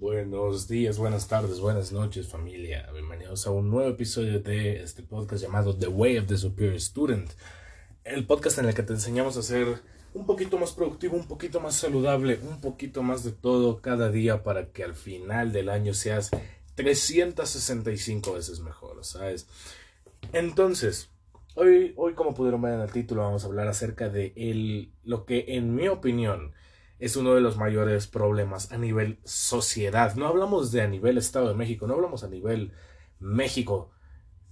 Buenos días, buenas tardes, buenas noches familia. Bienvenidos a un nuevo episodio de este podcast llamado The Way of the Superior Student. El podcast en el que te enseñamos a ser un poquito más productivo, un poquito más saludable, un poquito más de todo cada día para que al final del año seas 365 veces mejor, ¿sabes? Entonces, hoy, hoy como pudieron ver en el título, vamos a hablar acerca de el, lo que en mi opinión es uno de los mayores problemas a nivel sociedad. No hablamos de a nivel Estado de México, no hablamos a nivel México,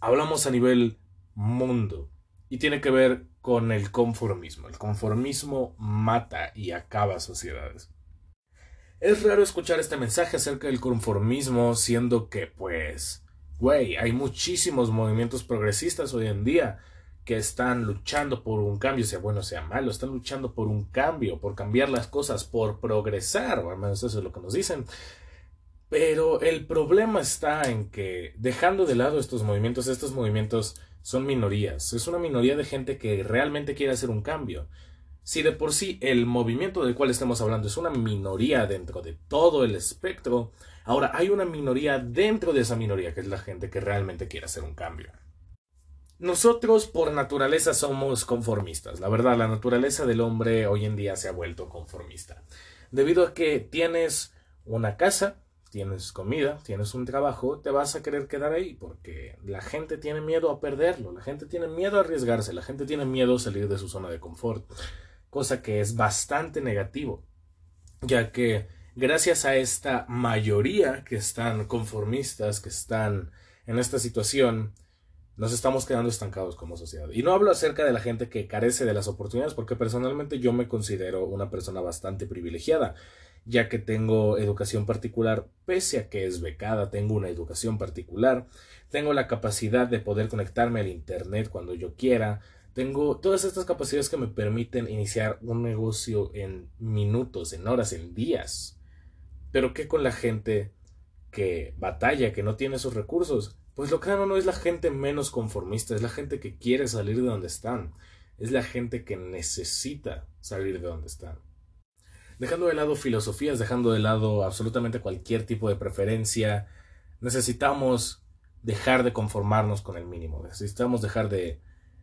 hablamos a nivel mundo. Y tiene que ver con el conformismo. El conformismo mata y acaba sociedades. Es raro escuchar este mensaje acerca del conformismo, siendo que, pues, güey, hay muchísimos movimientos progresistas hoy en día que están luchando por un cambio, sea bueno, sea malo, están luchando por un cambio, por cambiar las cosas, por progresar, al menos eso es lo que nos dicen. Pero el problema está en que, dejando de lado estos movimientos, estos movimientos son minorías, es una minoría de gente que realmente quiere hacer un cambio. Si de por sí el movimiento del cual estamos hablando es una minoría dentro de todo el espectro, ahora hay una minoría dentro de esa minoría que es la gente que realmente quiere hacer un cambio. Nosotros por naturaleza somos conformistas. La verdad, la naturaleza del hombre hoy en día se ha vuelto conformista. Debido a que tienes una casa, tienes comida, tienes un trabajo, te vas a querer quedar ahí porque la gente tiene miedo a perderlo, la gente tiene miedo a arriesgarse, la gente tiene miedo a salir de su zona de confort, cosa que es bastante negativo, ya que gracias a esta mayoría que están conformistas, que están en esta situación, nos estamos quedando estancados como sociedad. Y no hablo acerca de la gente que carece de las oportunidades, porque personalmente yo me considero una persona bastante privilegiada, ya que tengo educación particular, pese a que es becada, tengo una educación particular, tengo la capacidad de poder conectarme al Internet cuando yo quiera, tengo todas estas capacidades que me permiten iniciar un negocio en minutos, en horas, en días. Pero ¿qué con la gente que batalla, que no tiene esos recursos? Pues lo claro no es la gente menos conformista, es la gente que quiere salir de donde están, es la gente que necesita salir de donde están. Dejando de lado filosofías, dejando de lado absolutamente cualquier tipo de preferencia, necesitamos dejar de conformarnos con el mínimo, necesitamos dejar de,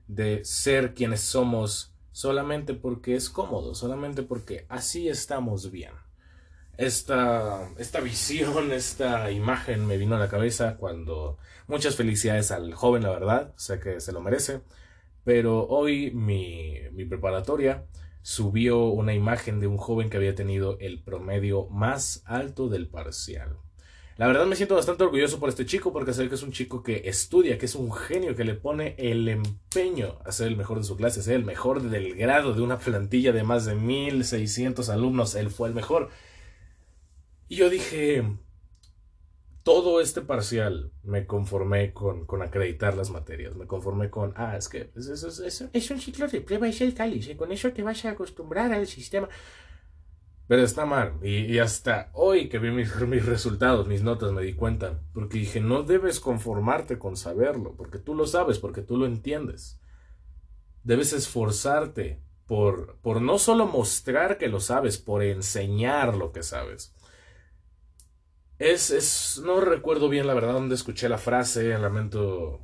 de ser quienes somos solamente porque es cómodo, solamente porque así estamos bien esta, esta visión, esta imagen me vino a la cabeza cuando muchas felicidades al joven, la verdad, sé que se lo merece, pero hoy mi, mi preparatoria subió una imagen de un joven que había tenido el promedio más alto del parcial. La verdad me siento bastante orgulloso por este chico porque sé que es un chico que estudia, que es un genio, que le pone el empeño a ser el mejor de su clase, a ser el mejor del grado de una plantilla de más de 1600 alumnos. Él fue el mejor. Y yo dije, todo este parcial me conformé con, con acreditar las materias, me conformé con, ah, es que es, es, un ciclo de prueba y el cáliz, y con eso te vas a acostumbrar al sistema. Pero está mal, y, hasta hoy que vi mis, mis resultados, mis notas, me di cuenta, porque dije, no debes conformarte con saberlo, porque tú lo sabes, porque tú lo entiendes. Debes esforzarte por, por no solo mostrar que lo sabes, por enseñar lo que sabes. Es, es, no recuerdo bien la verdad dónde escuché la frase, lamento,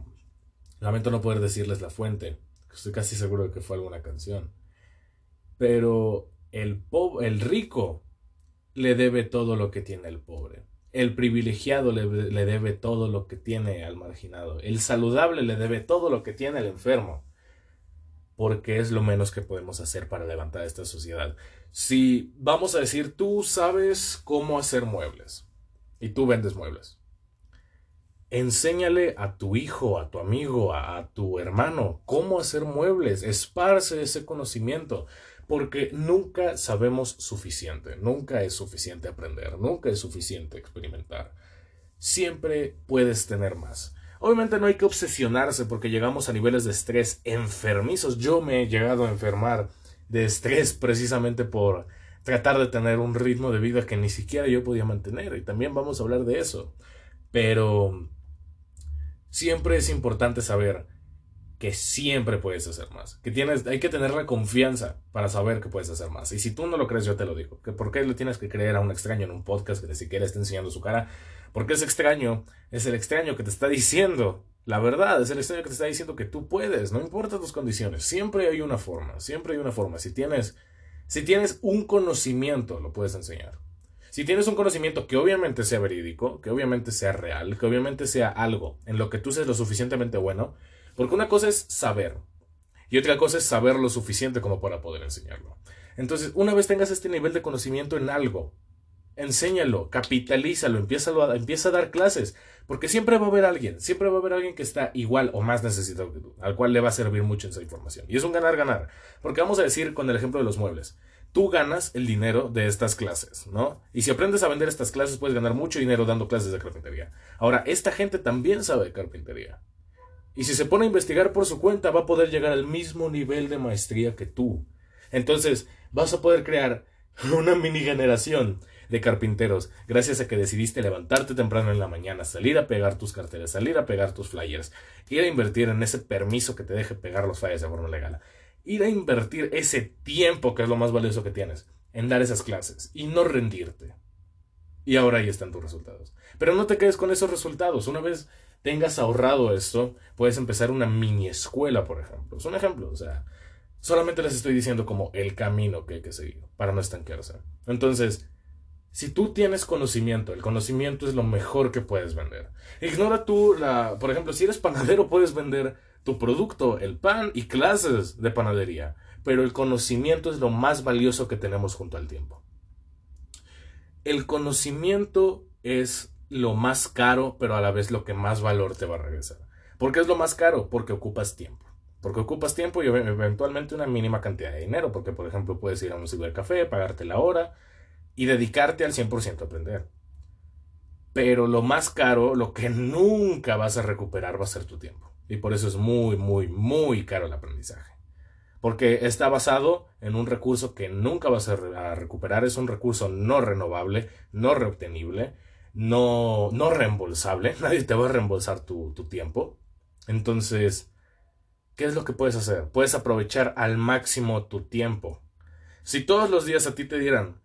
lamento no poder decirles la fuente, estoy casi seguro de que fue alguna canción. Pero el, el rico le debe todo lo que tiene el pobre. El privilegiado le, le, debe todo lo que tiene al marginado. El saludable le debe todo lo que tiene el enfermo. Porque es lo menos que podemos hacer para levantar esta sociedad. Si vamos a decir, tú sabes cómo hacer muebles y tú vendes muebles. Enséñale a tu hijo, a tu amigo, a, tu hermano cómo hacer muebles. Esparce ese conocimiento. Porque nunca sabemos suficiente. Nunca es suficiente aprender. Nunca es suficiente experimentar. Siempre puedes tener más. Obviamente no hay que obsesionarse porque llegamos a niveles de estrés enfermizos. Yo me he llegado a enfermar de estrés precisamente por tratar de tener un ritmo de vida que ni siquiera yo podía mantener. Y también vamos a hablar de eso. Pero siempre es importante saber que siempre puedes hacer más. Que tienes, hay que tener la confianza para saber que puedes hacer más. Y si tú no lo crees, yo te lo digo. Que ¿Por qué le tienes que creer a un extraño en un podcast que ni siquiera está enseñando su cara? Porque ese extraño es el extraño que te está diciendo la verdad. Es el extraño que te está diciendo que tú puedes. No importa tus condiciones. Siempre hay una forma. Siempre hay una forma. Si tienes, si tienes un conocimiento, lo puedes enseñar. Si tienes un conocimiento que obviamente sea verídico, que obviamente sea real, que obviamente sea algo en lo que tú seas lo suficientemente bueno, porque una cosa es saber y otra cosa es saber lo suficiente como para poder enseñarlo. Entonces, una vez tengas este nivel de conocimiento en algo, enséñalo, capitalízalo, empieza a, empieza a dar clases, porque siempre va a haber alguien, siempre va a haber alguien que está igual o más necesitado que tú, al cual le va a servir mucho esa información. Y es un ganar-ganar, porque vamos a decir con el ejemplo de los muebles tú ganas el dinero de estas clases, ¿no? Y si aprendes a vender estas clases, puedes ganar mucho dinero dando clases de carpintería. Ahora, esta gente también sabe de carpintería. Y si se pone a investigar por su cuenta, va a poder llegar al mismo nivel de maestría que tú. Entonces, vas a poder crear una mini generación de carpinteros gracias a que decidiste levantarte temprano en la mañana, salir a pegar tus carteles, salir a pegar tus flyers, ir a invertir en ese permiso que te deje pegar los flyers de forma legal ir a invertir ese tiempo, que es lo más valioso que tienes, en dar esas clases y no rendirte. Y ahora ahí están tus resultados. Pero no te quedes con esos resultados. Una vez tengas ahorrado esto, puedes empezar una mini escuela, por ejemplo. Es un ejemplo, o sea, solamente les estoy diciendo como el camino que hay que seguir para no estanquearse. Entonces, si tú tienes conocimiento, el conocimiento es lo mejor que puedes vender. Ignora tú la, por ejemplo, si eres panadero puedes vender tu producto, el pan y clases de panadería, pero el conocimiento es lo más valioso que tenemos junto al tiempo. El conocimiento es lo más caro, pero a la vez lo que más valor te va a regresar. ¿Por qué es lo más caro? Porque ocupas tiempo. Porque ocupas tiempo y eventualmente una mínima cantidad de dinero. Porque, por ejemplo, puedes ir a un cibercafé, pagarte la hora y dedicarte al 100% a aprender. Pero lo más caro, lo que nunca vas a recuperar va a ser tu tiempo. Y por eso es muy, muy, muy caro el aprendizaje. Porque está basado en un recurso que nunca vas a, recuperar. Es un recurso no renovable, no reobtenible, no, no reembolsable. Nadie te va a reembolsar tu, tu tiempo. Entonces, ¿qué es lo que puedes hacer? Puedes aprovechar al máximo tu tiempo. Si todos los días a ti te dieran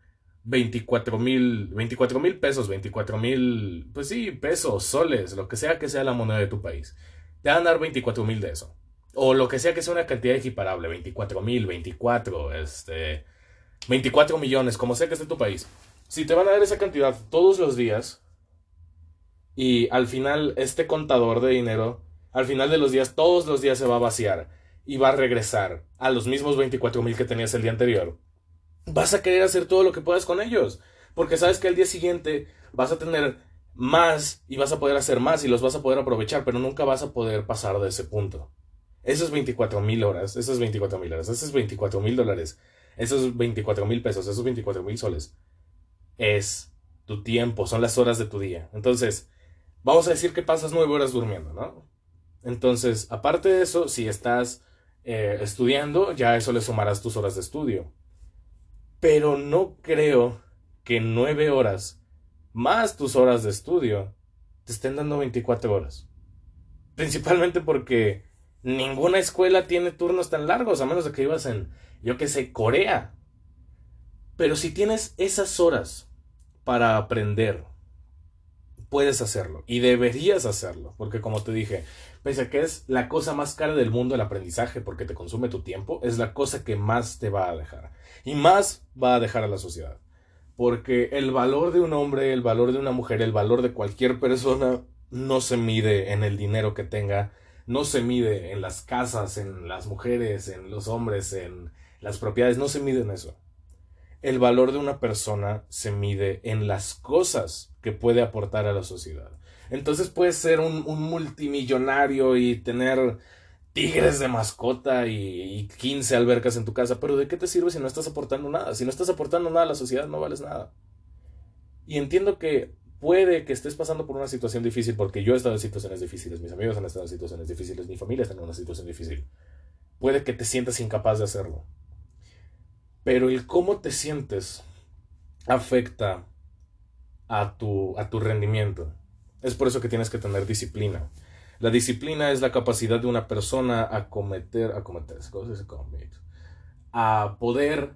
24 mil 24 mil pesos, 24 mil, pues sí, pesos, soles, lo que sea que sea la moneda de tu país te van a dar 24 mil de eso. O lo que sea que sea una cantidad equiparable, 24 mil, 24, este, 24 millones, como sea que esté tu país. Si te van a dar esa cantidad todos los días y al final este contador de dinero, al final de los días, todos los días se va a vaciar y va a regresar a los mismos 24 mil que tenías el día anterior, vas a querer hacer todo lo que puedas con ellos. Porque sabes que al día siguiente vas a tener más y vas a poder hacer más y los vas a poder aprovechar, pero nunca vas a poder pasar de ese punto. Esos 24 mil horas, esos 24 mil horas, esos 24 mil dólares, esos 24 mil pesos, esos 24 mil soles, es tu tiempo, son las horas de tu día. Entonces, vamos a decir que pasas nueve horas durmiendo, ¿no? Entonces, aparte de eso, si estás eh, estudiando, ya eso le sumarás tus horas de estudio. Pero no creo que nueve horas más tus horas de estudio, te estén dando 24 horas. Principalmente porque ninguna escuela tiene turnos tan largos, a menos de que ibas en, yo que sé, Corea. Pero si tienes esas horas para aprender, puedes hacerlo y deberías hacerlo, porque como te dije, pese a que es la cosa más cara del mundo el aprendizaje porque te consume tu tiempo, es la cosa que más te va a dejar y más va a dejar a la sociedad porque el valor de un hombre, el valor de una mujer, el valor de cualquier persona no se mide en el dinero que tenga, no se mide en las casas, en las mujeres, en los hombres, en las propiedades, no se mide en eso. El valor de una persona se mide en las cosas que puede aportar a la sociedad. Entonces puedes ser un, multimillonario y tener tigres de mascota y, 15 albercas en tu casa, pero ¿de qué te sirve si no estás aportando nada? Si no estás aportando nada a la sociedad, no vales nada. Y entiendo que puede que estés pasando por una situación difícil, porque yo he estado en situaciones difíciles, mis amigos han estado en situaciones difíciles, mi familia está en una situación difícil. Puede que te sientas incapaz de hacerlo. Pero el cómo te sientes afecta a tu, a tu rendimiento. Es por eso que tienes que tener disciplina. La disciplina es la capacidad de una persona a cometer, a cometerse, a poder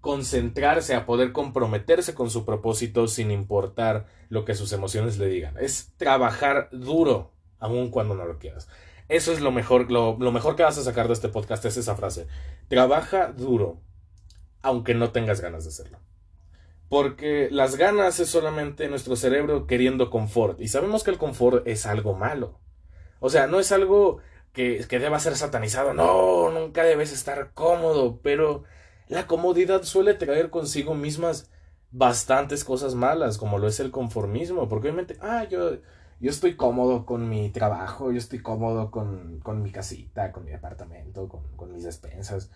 concentrarse, a poder comprometerse con su propósito sin importar lo que sus emociones le digan. Es trabajar duro, aun cuando no lo quieras. Eso es lo mejor, lo, lo mejor que vas a sacar de este podcast es esa frase. Trabaja duro, aunque no tengas ganas de hacerlo. Porque las ganas es solamente nuestro cerebro queriendo confort. Y sabemos que el confort es algo malo. O sea, no es algo que, que deba ser satanizado. No, nunca debes estar cómodo. Pero la comodidad suele traer consigo mismas bastantes cosas malas, como lo es el conformismo. Porque obviamente, ah, yo, yo estoy cómodo con mi trabajo, yo estoy cómodo con, con mi casita, con mi apartamento, con, con mis despensas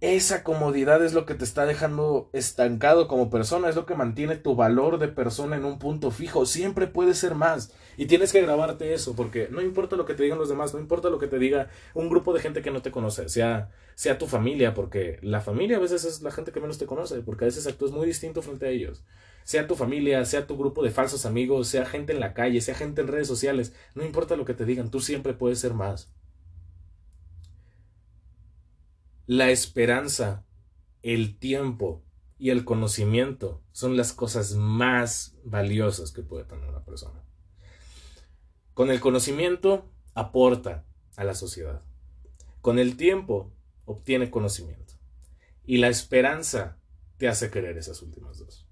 esa comodidad es lo que te está dejando estancado como persona, es lo que mantiene tu valor de persona en un punto fijo. Siempre puede ser más. Y tienes que grabarte eso, porque no importa lo que te digan los demás, no importa lo que te diga un grupo de gente que no te conoce, sea, sea tu familia, porque la familia a veces es la gente que menos te conoce, porque a veces actúas muy distinto frente a ellos. Sea tu familia, sea tu grupo de falsos amigos, sea gente en la calle, sea gente en redes sociales, no importa lo que te digan, tú siempre puedes ser más. La esperanza, el tiempo y el conocimiento son las cosas más valiosas que puede tener una persona. Con el conocimiento aporta a la sociedad. Con el tiempo obtiene conocimiento. Y la esperanza te hace querer esas últimas dos.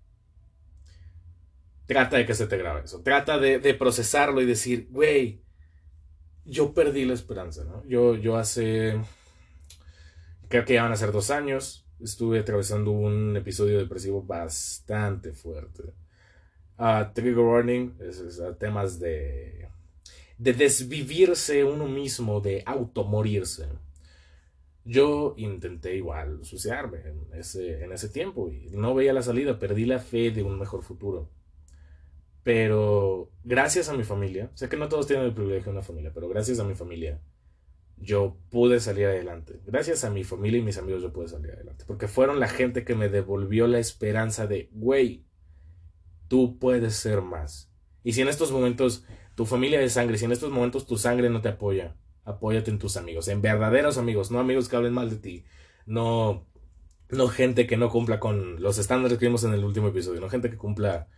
Trata de que se te grabe eso. Trata de, procesarlo y decir, güey, yo perdí la esperanza, ¿no? Yo, yo hace creo que ya van a ser dos años. Estuve atravesando un episodio depresivo bastante fuerte. Uh, trigger warning, es, temas de, de desvivirse uno mismo, de automorirse. Yo intenté igual suicidarme en ese, en ese tiempo y no veía la salida, perdí la fe de un mejor futuro. Pero gracias a mi familia, sé que no todos tienen el privilegio de una familia, pero gracias a mi familia, yo pude salir adelante. Gracias a mi familia y mis amigos yo pude salir adelante. Porque fueron la gente que me devolvió la esperanza de, güey, tú puedes ser más. Y si en estos momentos tu familia de sangre, si en estos momentos tu sangre no te apoya, apóyate en tus amigos, en verdaderos amigos, no amigos que hablen mal de ti, no, no gente que no cumpla con los estándares que vimos en el último episodio, no gente que cumpla,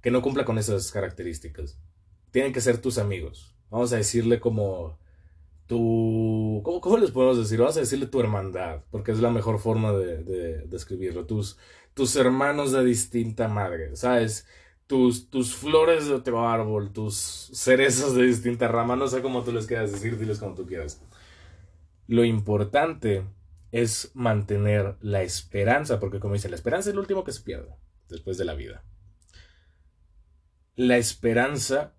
que no cumpla con esas características. Tienen que ser tus amigos. Vamos a decirle como tu... ¿cómo, ¿Cómo les podemos decir? Vamos a decirle tu hermandad, porque es la mejor forma de, de describirlo. Tus, tus hermanos de distinta madre, ¿sabes? Tus, tus flores de otro árbol, tus cerezas de distinta rama, no sé cómo tú les quieras decir, diles como tú quieras. Lo importante es mantener la esperanza, porque como dice, la esperanza es lo último que se pierde después de la vida. La esperanza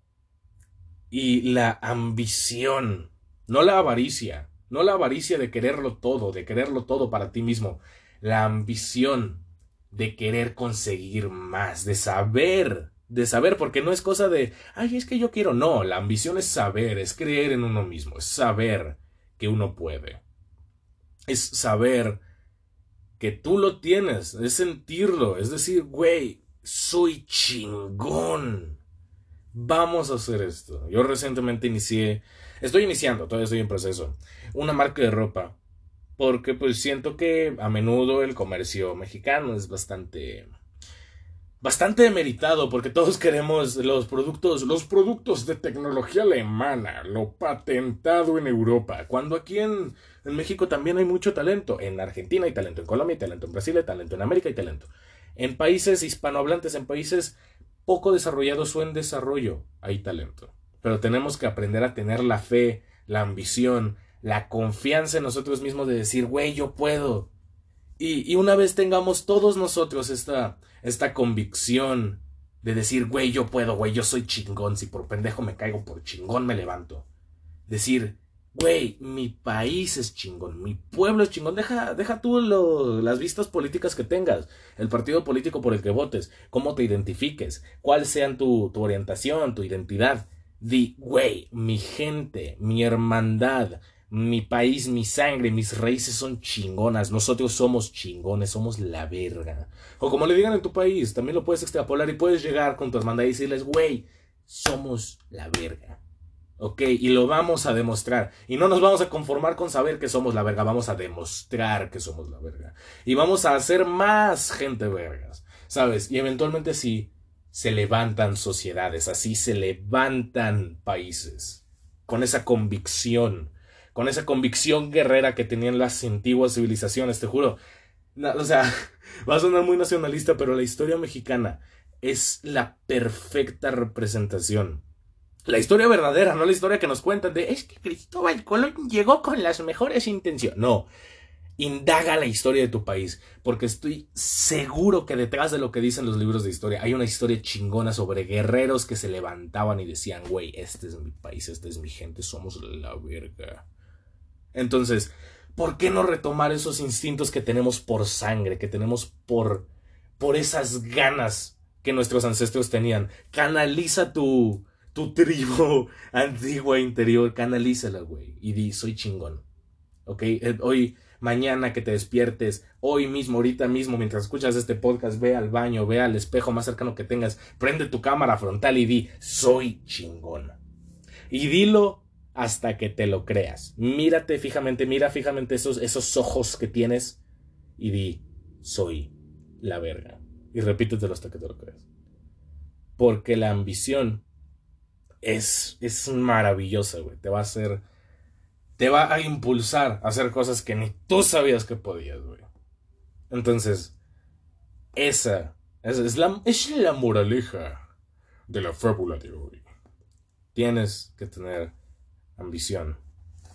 y la ambición no la avaricia, no la avaricia de quererlo todo, de quererlo todo para ti mismo, la ambición de querer conseguir más, de saber, de saber, porque no es cosa de, ay, es que yo quiero, no, la ambición es saber, es creer en uno mismo, es saber que uno puede, es saber que tú lo tienes, es sentirlo, es decir, güey, soy chingón. Vamos a hacer esto. Yo recientemente inicié Estoy iniciando, todavía estoy en proceso. Una marca de ropa. Porque pues siento que a menudo el comercio mexicano es bastante bastante demeritado porque todos queremos los productos, los productos de tecnología alemana, lo patentado en Europa, cuando aquí en, en, México también hay mucho talento, en Argentina hay talento, en Colombia hay talento, en Brasil hay talento, en América hay talento, en países hispanohablantes, en países poco desarrollados o en desarrollo hay talento pero tenemos que aprender a tener la fe, la ambición, la confianza en nosotros mismos de decir, güey, yo puedo. Y, y, una vez tengamos todos nosotros esta, esta convicción de decir, güey, yo puedo, güey, yo soy chingón, si por pendejo me caigo, por chingón me levanto. Decir, güey, mi país es chingón, mi pueblo es chingón, deja, deja tú las vistas políticas que tengas, el partido político por el que votes, cómo te identifiques, cuál sea tu, tu orientación, tu identidad. Di, güey, mi gente, mi hermandad, mi país, mi sangre, mis raíces son chingonas. Nosotros somos chingones, somos la verga. O como le digan en tu país, también lo puedes extrapolar y puedes llegar con tu hermandad y decirles, güey, somos la verga. ¿ok? Y lo vamos a demostrar. Y no nos vamos a conformar con saber que somos la verga, vamos a demostrar que somos la verga. Y vamos a hacer más gente vergas, ¿sabes? Y eventualmente sí, se levantan sociedades, así se levantan países, con esa convicción, con esa convicción guerrera que tenían las antiguas civilizaciones, te juro. o sea, va a sonar muy nacionalista, pero la historia mexicana es la perfecta representación la historia verdadera, no la historia que nos cuentan de es que Cristóbal Colón llegó con las mejores intenciones. No, indaga la historia de tu país, porque estoy seguro que detrás de lo que dicen los libros de historia hay una historia chingona sobre guerreros que se levantaban y decían, güey, este es mi país, esta es mi gente, somos la verga. Entonces, ¿por qué no retomar esos instintos que tenemos por sangre, que tenemos por, por esas ganas que nuestros ancestros tenían? Canaliza tu tu tribu antigua interior, canalízala, güey, y di, soy chingón. ¿Ok? Eh, hoy, mañana que te despiertes, hoy mismo, ahorita mismo, mientras escuchas este podcast, ve al baño, ve al espejo más cercano que tengas, prende tu cámara frontal y di, soy chingón. Y dilo hasta que te lo creas. Mírate fijamente, mira fijamente esos, esos ojos que tienes y di, soy la verga. Y repítetelo hasta que te lo creas. Porque la ambición es, es maravillosa, güey. Te va a hacer. Te va a impulsar a hacer cosas que ni tú sabías que podías, güey. Entonces, esa, es, la, moraleja de la fábula de hoy. Tienes que tener ambición.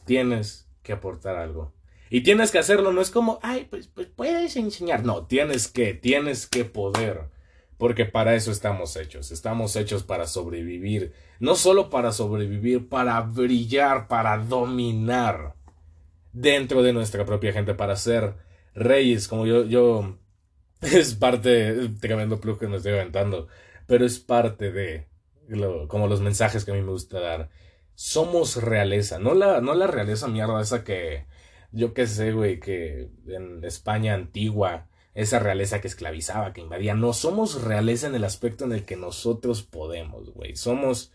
Tienes que aportar algo. Y tienes que hacerlo, no es como, ay, pues, pues puedes enseñar. No, tienes que, tienes que poder porque para eso estamos hechos, estamos hechos para sobrevivir, no solo para sobrevivir, para brillar, para dominar dentro de nuestra propia gente, para ser reyes, como yo, yo, es parte, tremendo plus que me estoy aventando, pero es parte de, como los mensajes que a mí me gusta dar. Somos realeza, no la, no la realeza mierda esa que, yo qué sé, güey, que en España antigua, esa realeza que esclavizaba, que invadía. No somos realeza en el aspecto en el que nosotros podemos, güey. Somos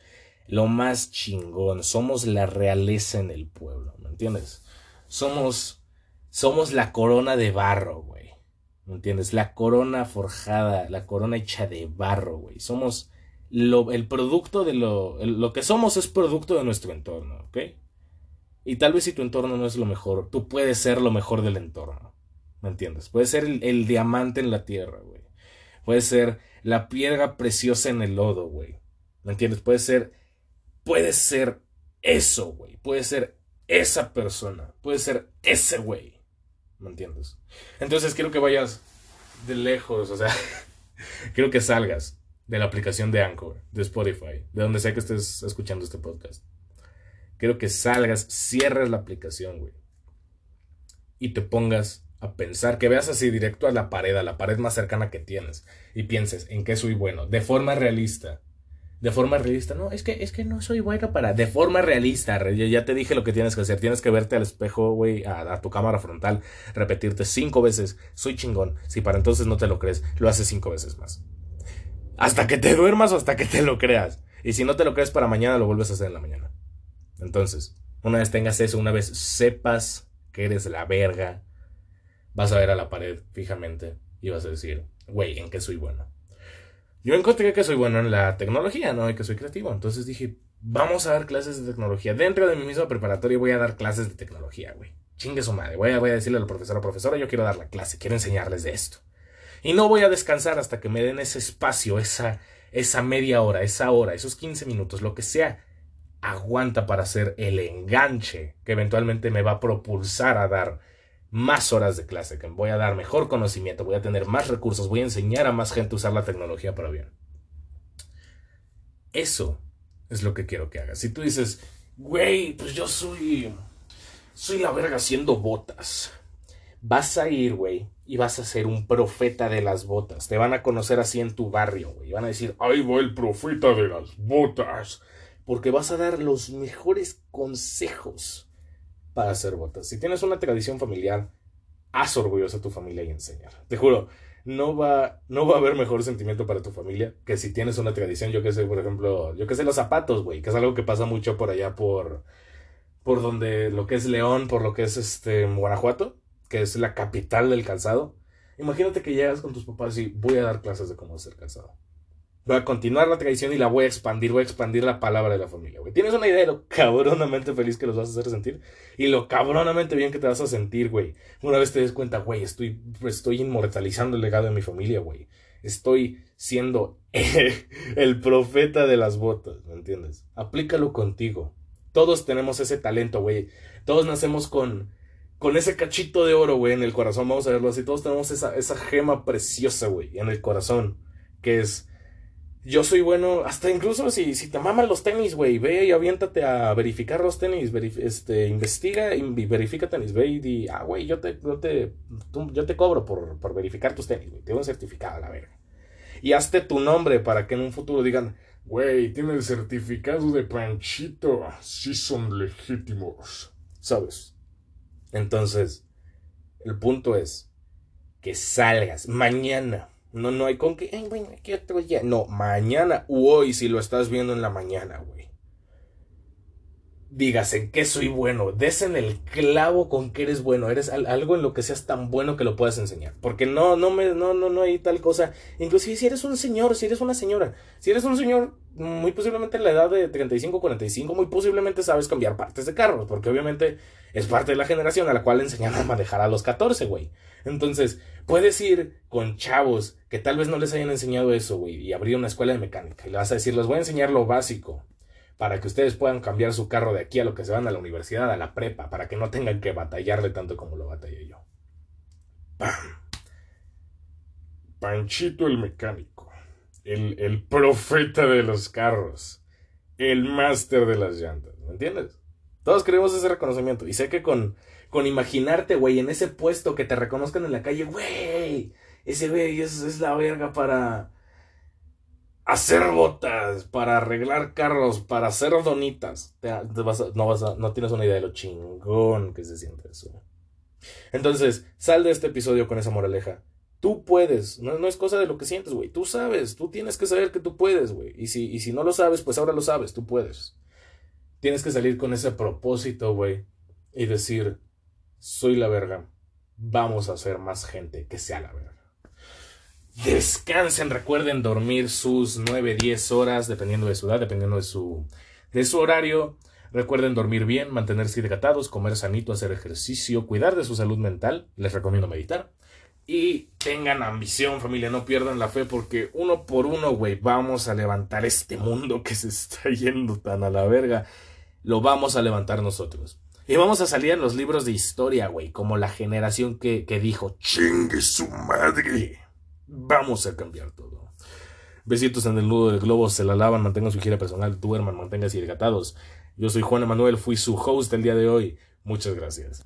lo más chingón, somos la realeza en el pueblo, ¿me entiendes? Somos somos la corona de barro, güey. ¿Me entiendes? La corona forjada, la corona hecha de barro, güey. Somos lo, el producto de lo, lo que somos es producto de nuestro entorno, ¿ok? Y tal vez si tu entorno no es lo mejor, tú puedes ser lo mejor del entorno. ¿Me entiendes? Puede ser el, diamante en la tierra, güey. Puede ser la piedra preciosa en el lodo, güey. ¿Me entiendes? Puede ser. Puede ser eso, güey. Puede ser esa persona. Puede ser ese güey. ¿Me entiendes? Entonces quiero que vayas de lejos, o sea, quiero que salgas de la aplicación de Anchor, de Spotify, de donde sea que estés escuchando este podcast. Quiero que salgas, cierres la aplicación, güey. Y te pongas a pensar, que veas así directo a la pared, a la pared más cercana que tienes, y pienses en qué soy bueno, de forma realista. De forma realista, no, es que, es que no soy bueno para. De forma realista, ya te dije lo que tienes que hacer. Tienes que verte al espejo, güey, a, tu cámara frontal, repetirte cinco veces, soy chingón. Si para entonces no te lo crees, lo haces cinco veces más. Hasta que te duermas o hasta que te lo creas. Y si no te lo crees para mañana, lo vuelves a hacer en la mañana. Entonces, una vez tengas eso, una vez sepas que eres la verga, vas a ver a la pared fijamente y vas a decir, güey, ¿en qué soy bueno? Yo encontré que soy bueno en la tecnología, ¿no? Y que soy creativo. Entonces dije, vamos a dar clases de tecnología. Dentro de mi misma preparatoria voy a dar clases de tecnología, güey. Chingue su madre. Voy a, voy a decirle al profesor o profesora, yo quiero dar la clase, quiero enseñarles de esto. Y no voy a descansar hasta que me den ese espacio, esa, esa media hora, esa hora, esos 15 minutos, lo que sea. Aguanta para hacer el enganche que eventualmente me va a propulsar a dar más horas de clase, que voy a dar mejor conocimiento, voy a tener más recursos, voy a enseñar a más gente a usar la tecnología para bien. Eso es lo que quiero que hagas. Si tú dices, güey, pues yo soy. Soy la verga haciendo botas. Vas a ir, güey, y vas a ser un profeta de las botas. Te van a conocer así en tu barrio, güey. Van a decir, ahí va el profeta de las botas. Porque vas a dar los mejores consejos para hacer botas. Si tienes una tradición familiar, haz orgulloso a tu familia y enseñar. Te juro, no va, no va a haber mejor sentimiento para tu familia que si tienes una tradición, yo que sé, por ejemplo, yo que sé, los zapatos, güey, que es algo que pasa mucho por allá por, por donde, lo que es León, por lo que es este, Guanajuato, que es la capital del calzado. Imagínate que llegas con tus papás y voy a dar clases de cómo hacer calzado. Voy a continuar la tradición y la voy a expandir, voy a expandir la palabra de la familia, güey. Tienes una idea de lo cabronamente feliz que los vas a hacer sentir y lo cabronamente bien que te vas a sentir, güey. Una vez te des cuenta, güey, estoy, estoy inmortalizando el legado de mi familia, güey. Estoy siendo el profeta de las botas, ¿me entiendes? Aplícalo contigo. Todos tenemos ese talento, güey. Todos nacemos con, con ese cachito de oro, güey, en el corazón. Vamos a verlo así. Todos tenemos esa, esa gema preciosa, güey, en el corazón. Que es yo soy bueno, hasta incluso si, si te maman los tenis, güey, ve y aviéntate a verificar los tenis, este, investiga y verifica tenis, ve y ah, güey, yo te, yo te, yo te cobro por, por verificar tus tenis, güey, te doy un certificado la verga. Y hazte tu nombre para que en un futuro digan, güey, tiene el certificado de Panchito, sí son legítimos, ¿sabes? Entonces, el punto es que salgas mañana no, no hay con que, ay, bueno, ¿qué otro día? No, mañana u hoy si lo estás viendo en la mañana, güey. Digas en qué soy bueno, des en el clavo con que eres bueno, eres algo en lo que seas tan bueno que lo puedas enseñar. Porque no, no me, no, no, no hay tal cosa. Inclusive si eres un señor, si eres una señora, si eres un señor, muy posiblemente en la edad de 35, 45, muy posiblemente sabes cambiar partes de carros, porque obviamente es parte de la generación a la cual enseñan a manejar a los 14, güey. Entonces, puedes ir con chavos que tal vez no les hayan enseñado eso, güey, y abrir una escuela de mecánica. Y le vas a decir, les voy a enseñar lo básico para que ustedes puedan cambiar su carro de aquí a lo que se van a la universidad, a la prepa, para que no tengan que batallarle tanto como lo batallé yo. ¡Pam! Panchito el mecánico, el, el profeta de los carros, el máster de las llantas, ¿me entiendes? Todos queremos ese reconocimiento. Y sé que con con imaginarte, güey, en ese puesto que te reconozcan en la calle, güey, ese güey es, es la verga para hacer botas, para arreglar carros, para hacer donitas. no, vas no tienes una idea de lo chingón que se siente eso. Entonces, sal de este episodio con esa moraleja. Tú puedes, no, no es cosa de lo que sientes, güey. Tú sabes, tú tienes que saber que tú puedes, güey. Y si, y si no lo sabes, pues ahora lo sabes, tú puedes. Tienes que salir con ese propósito, güey. Y decir, soy la verga. Vamos a hacer más gente que sea la verga. Descansen, recuerden dormir sus 9, 10 horas, dependiendo de su edad, dependiendo de su, de su horario. Recuerden dormir bien, mantenerse hidratados, comer sanito, hacer ejercicio, cuidar de su salud mental. Les recomiendo meditar. Y tengan ambición, familia, no pierdan la fe porque uno por uno, güey, vamos a levantar este mundo que se está yendo tan a la verga. Lo vamos a levantar nosotros. Y vamos a salir en los libros de historia, güey, como la generación que, que dijo, chingue su madre, vamos a cambiar todo. Besitos en el nudo del globo, se la lavan, mantengan su gira personal, duerman, manténganse hidratados. Yo soy Juan Emanuel, fui su host el día de hoy. Muchas gracias.